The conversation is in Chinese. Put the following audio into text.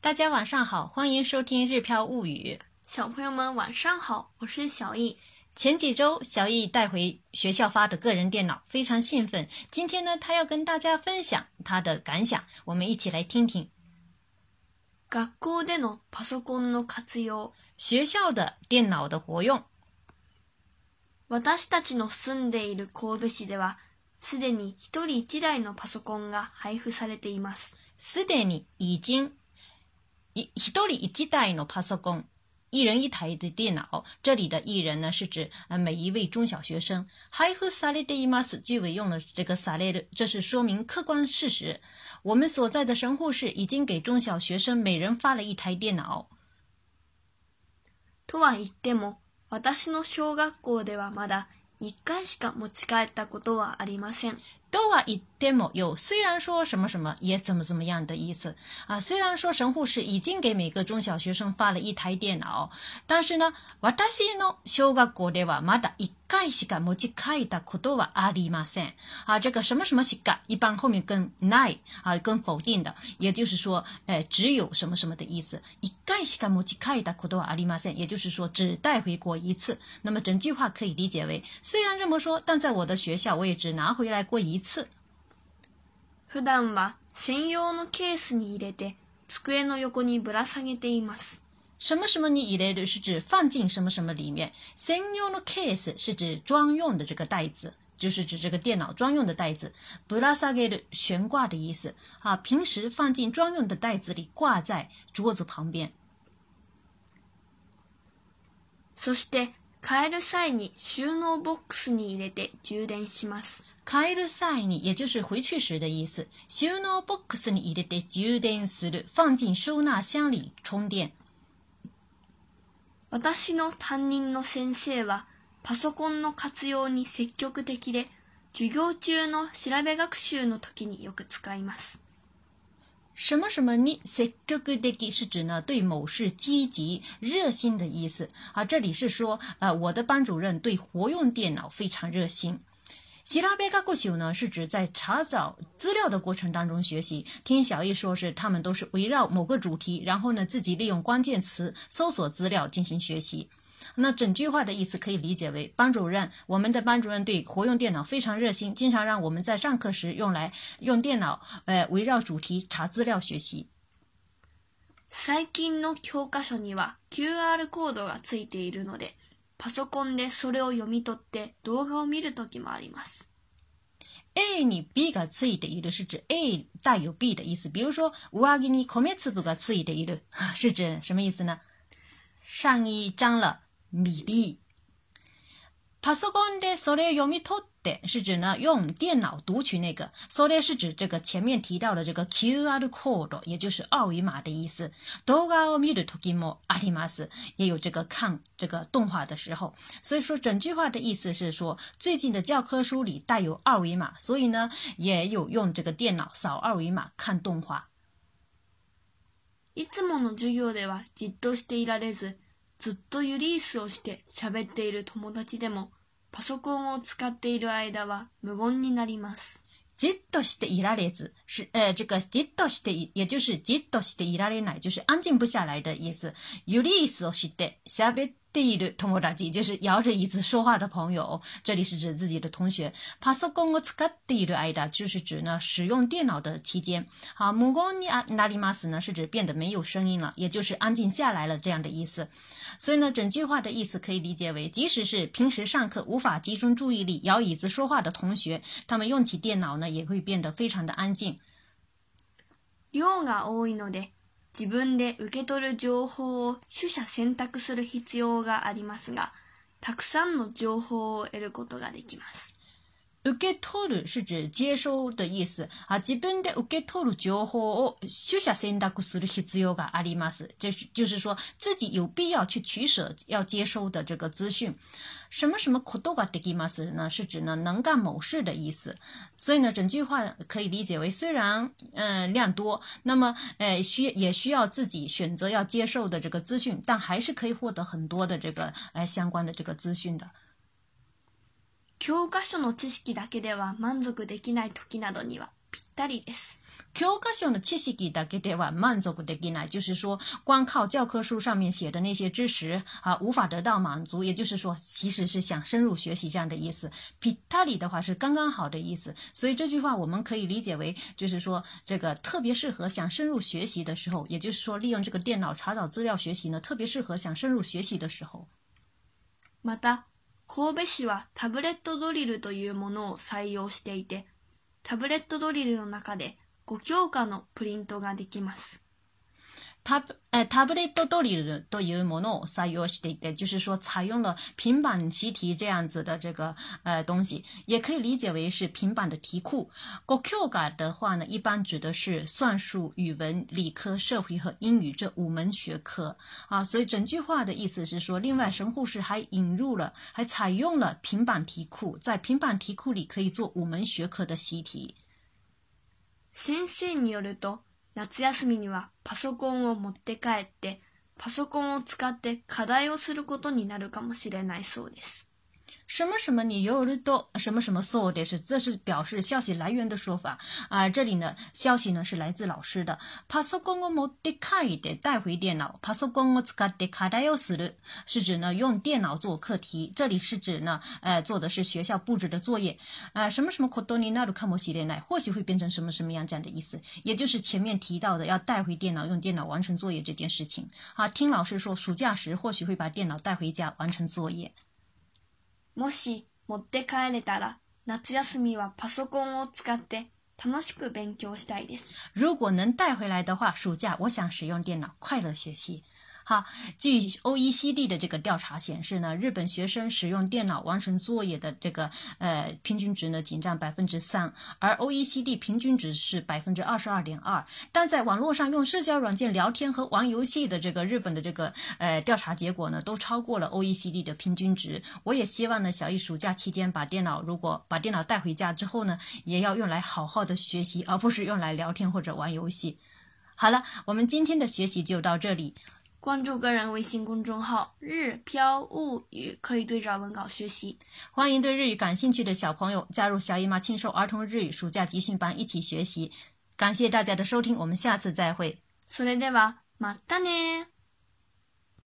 大家晚上好，欢迎收听《日飘物语》。小朋友们晚上好，我是小易。前几周，小易带回学校发的个人电脑，非常兴奋。今天呢，他要跟大家分享他的感想，我们一起来听听。学校的电脑的活用。我们在我住んでいる神戸市ではすでに一人一台のパソコンが配布されています。すでに已经一一人一台の带了帕色工，一人一台的电脑。这里的“一人”呢，是指呃每一位中小学生。ハイフサレデイマ句尾用了这个サレ的，这是说明客观事实。我们所在的神户市已经给中小学生每人发了一台电脑。とは言っても、私の小学校ではまだ一回しか持ち帰ったことはありません。都是一 demo 有，虽然说什么什么也怎么怎么样的意思啊。虽然说神户市已经给每个中小学生发了一台电脑，但是呢，私の小学校ではまだ一回しか持ち帰ったことはありません。啊，这个什么什么しか一般后面跟ない啊，跟否定的，也就是说，哎，只有什么什么的意思。一回しか持ち帰ったことはありません，也就是说只带回过一次。那么整句话可以理解为，虽然这么说，但在我的学校，我也只拿回来过一。つ普段は専用のケースに入れて机の横にぶら下げています。什么什么に入れる是指放进什么什么里面。専用のケース是指用的这个袋子，就是指这个电脑用的袋子。ぶら下げる悬挂的意思啊，平时放进用的袋子里，挂在桌子旁边。そして帰る際に収納ボックスに入れて充電します。帰る際に、也就是回去时的意思。収納ボックスに入れて充電する。放进收納箱里充電。私の担任の先生は、パソコンの活用に積極的で、授業中の調べ学習の時によく使います。什么什么に積極的是指呢对某事积极、热心的意思啊。这里是说，呃，我的班主任对活用电脑非常热心。其他贝卡过修呢，是指在查找资料的过程当中学习。听小易说是他们都是围绕某个主题，然后呢自己利用关键词搜索资料进行学习。那整句话的意思可以理解为：班主任，我们的班主任对活用电脑非常热心，经常让我们在上课时用来用电脑，呃，围绕主题查资料学习。最近の教科書には QR コードがついているので。パソコンでそれを読み取って動画を見るときもあります。A に B がついている是指 A 带有 B 的意思。比如说、上着に米粒がついている。是指什么意思呢上衣沾了米粒。パソコンでソレ読み取って是指呢用电脑读取那个，ソレ是指这个前面提到的这个 QR code，也就是二维码的意思。動画を見るときも、アニメも、也有这个看这个动画的时候，所以说整句话的意思是说，最近的教科书里带有二维码，所以呢也有用这个电脑扫二维码看动画。いつもの授業ではじっとしていられず。ずっとユリースをして喋っている友達でも、パソコンを使っている間は無言になります。じっとしていられずえ、呃这个じっとして也就是じっとしていられない就是安静不下来的意思。ユリースをして喋っ第一对通过打击就是摇着椅子说话的朋友，这里是指自己的同学。パソコンをっている間、就是指呢使用电脑的期间。好、無がになります呢是指变得没有声音了，也就是安静下来了这样的意思。所以呢，整句话的意思可以理解为，即使是平时上课无法集中注意力、摇椅子说话的同学，他们用起电脑呢，也会变得非常的安静。量が多いので。自分で受け取る情報を取捨選択する必要がありますが、たくさんの情報を得ることができます。受け取る是指接收的意思。あ自分で受け取る情報を取捨選択する必要があります。就是就是说自己有必要去取舍要接收的这个资讯。什么什么こどができます呢？是指呢能干某事的意思。所以呢，整句话可以理解为：虽然嗯量多，那么诶需也需要自己选择要接受的这个资讯，但还是可以获得很多的这个诶相关的这个资讯的。教科書の知識だけでは満足できない時などにはぴったりです。教科書の知識だけでは満足できない，就是说，光靠教科書上面写的那些知识啊，无法得到満足。也就是说，其实是想深入学习这样的意思。ぴったり的话是刚刚好的意思，所以这句话我们可以理解为，就是说这个特别适合想深入学习的时候，也就是说，利用这个电脑查找资料学习呢，特别适合想深入学习的时候。また。神戸市はタブレットドリルというものを採用していて、タブレットドリルの中で5教科のプリントができます。它，哎，它不得都都里都有什么呢？三幺十的，就是说采用了平板习题这样子的这个呃东西，也可以理解为是平板的题库。国 Q 改的话呢，一般指的是算术、语文、理科、社会和英语这五门学科啊。所以整句话的意思是说，另外神户市还引入了，还采用了平板题库，在平板题库里可以做五门学科的习题。先生によると。夏休みにはパソコンを持って帰ってパソコンを使って課題をすることになるかもしれないそうです。什么什么你有好多什么什么说的是，这是表示消息来源的说法啊。这里呢，消息呢是来自老师的。パソコンを持って帰って带回电脑。パソコンを使ってカデオする是指呢用电脑做课题。这里是指呢，呃，做的是学校布置的作业啊。什么什么或许会变成什么什么样这样的意思。也就是前面提到的要带回电脑，用电脑完成作业这件事情。啊，听老师说，暑假时或许会把电脑带回家完成作业。もし持って帰れたら、夏休みはパソコンを使って楽しく勉強したいです。如果能带回来的话，暑假我想使用电脑快乐学习。哈，据 OECD 的这个调查显示呢，日本学生使用电脑完成作业的这个呃平均值呢，仅占百分之三，而 OECD 平均值是百分之二十二点二。但在网络上用社交软件聊天和玩游戏的这个日本的这个呃调查结果呢，都超过了 OECD 的平均值。我也希望呢，小易暑假期间把电脑如果把电脑带回家之后呢，也要用来好好的学习，而不是用来聊天或者玩游戏。好了，我们今天的学习就到这里。关注个人微信公众号“日漂物语”，可以对照文稿学习。欢迎对日语感兴趣的小朋友加入小姨妈亲授儿童日语暑假集训班一起学习。感谢大家的收听，我们下次再会。それではまたね。